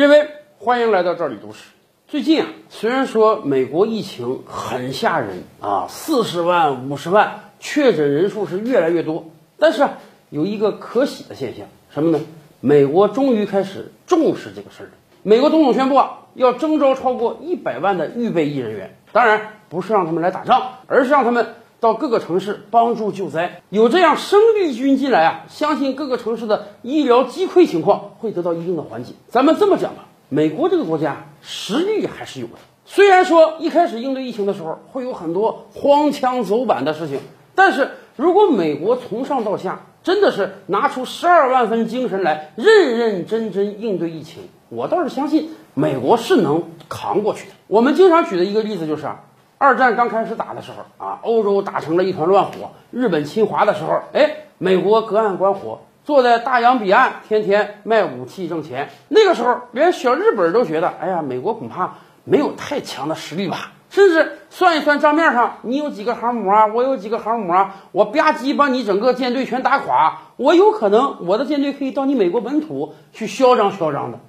列位，欢迎来到这里读史。最近啊，虽然说美国疫情很吓人啊，四十万、五十万确诊人数是越来越多，但是啊，有一个可喜的现象，什么呢？美国终于开始重视这个事儿了。美国总统宣布啊，要征召超过一百万的预备役人员，当然不是让他们来打仗，而是让他们到各个城市帮助救灾。有这样生力军进来啊，相信各个城市的医疗击溃情况会得到一定的缓解。咱们这么讲吧，美国这个国家实力还是有的。虽然说一开始应对疫情的时候会有很多荒腔走板的事情，但是如果美国从上到下真的是拿出十二万分精神来，认认真真应对疫情。我倒是相信美国是能扛过去的。我们经常举的一个例子就是，二战刚开始打的时候啊，欧洲打成了一团乱火，日本侵华的时候，哎，美国隔岸观火，坐在大洋彼岸，天天卖武器挣钱。那个时候，连小日本都觉得，哎呀，美国恐怕没有太强的实力吧。甚至算一算账面上，你有几个航母啊？我有几个航母啊？我吧唧把你整个舰队全打垮，我有可能我的舰队可以到你美国本土去嚣张嚣张的。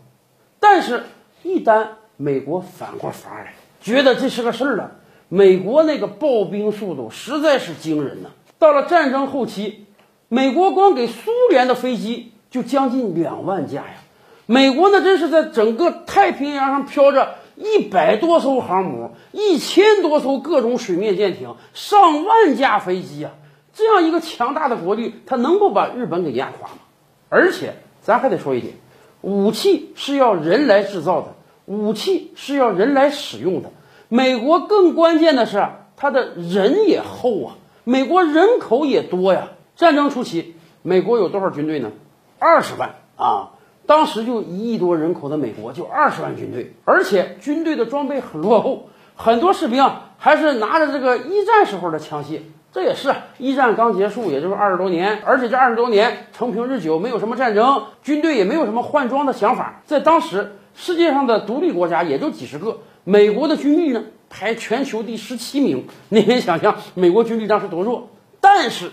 但是，一旦美国反过法来，觉得这是个事儿了，美国那个暴兵速度实在是惊人呐！到了战争后期，美国光给苏联的飞机就将近两万架呀！美国那真是在整个太平洋上飘着一百多艘航母，一千多艘各种水面舰艇，上万架飞机啊！这样一个强大的国力，它能够把日本给压垮吗？而且，咱还得说一点。武器是要人来制造的，武器是要人来使用的。美国更关键的是，它的人也厚啊，美国人口也多呀。战争初期，美国有多少军队呢？二十万啊！当时就一亿多人口的美国就二十万军队，而且军队的装备很落后，很多士兵还是拿着这个一战时候的枪械。这也是一战刚结束，也就是二十多年，而且这二十多年承平日久，没有什么战争，军队也没有什么换装的想法。在当时，世界上的独立国家也就几十个，美国的军力呢排全球第十七名。你可以想象美国军力当时多弱。但是，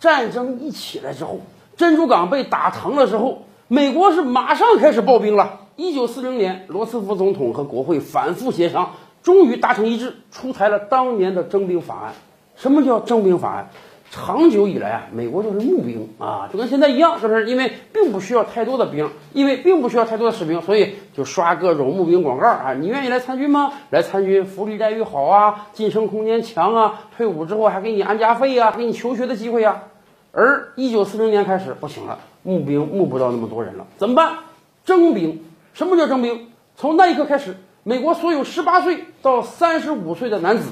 战争一起来之后，珍珠港被打疼了之后，美国是马上开始爆兵了。一九四零年，罗斯福总统和国会反复协商，终于达成一致，出台了当年的征兵法案。什么叫征兵法案？长久以来啊，美国就是募兵啊，就跟现在一样，是不是？因为并不需要太多的兵，因为并不需要太多的士兵，所以就刷各种募兵广告啊。你愿意来参军吗？来参军，福利待遇好啊，晋升空间强啊，退伍之后还给你安家费啊，给你求学的机会啊。而一九四零年开始不行了，募兵募不到那么多人了，怎么办？征兵。什么叫征兵？从那一刻开始，美国所有十八岁到三十五岁的男子。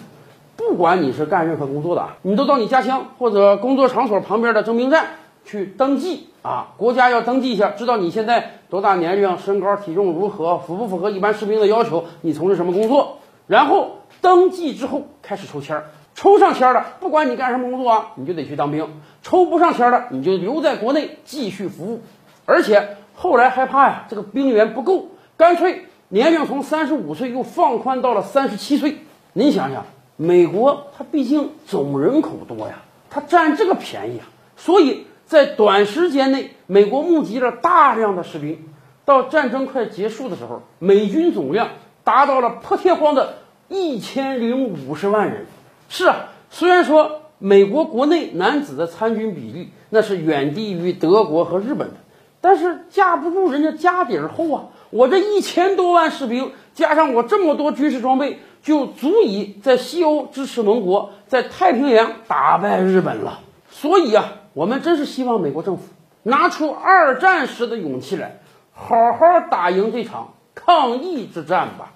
不管你是干任何工作的，你都到你家乡或者工作场所旁边的征兵站去登记啊。国家要登记一下，知道你现在多大年龄、身高体重如何，符不符合一般士兵的要求，你从事什么工作。然后登记之后开始抽签儿，抽上签儿了，不管你干什么工作啊，你就得去当兵；抽不上签儿了，你就留在国内继续服务。而且后来害怕呀，这个兵源不够，干脆年龄从三十五岁又放宽到了三十七岁。您想想。美国它毕竟总人口多呀，它占这个便宜啊，所以在短时间内，美国募集了大量的士兵。到战争快结束的时候，美军总量达到了破天荒的一千零五十万人。是啊，虽然说美国国内男子的参军比例那是远低于德国和日本的，但是架不住人家家底儿厚啊。我这一千多万士兵，加上我这么多军事装备。就足以在西欧支持盟国，在太平洋打败日本了。所以啊，我们真是希望美国政府拿出二战时的勇气来，好好打赢这场抗疫之战吧。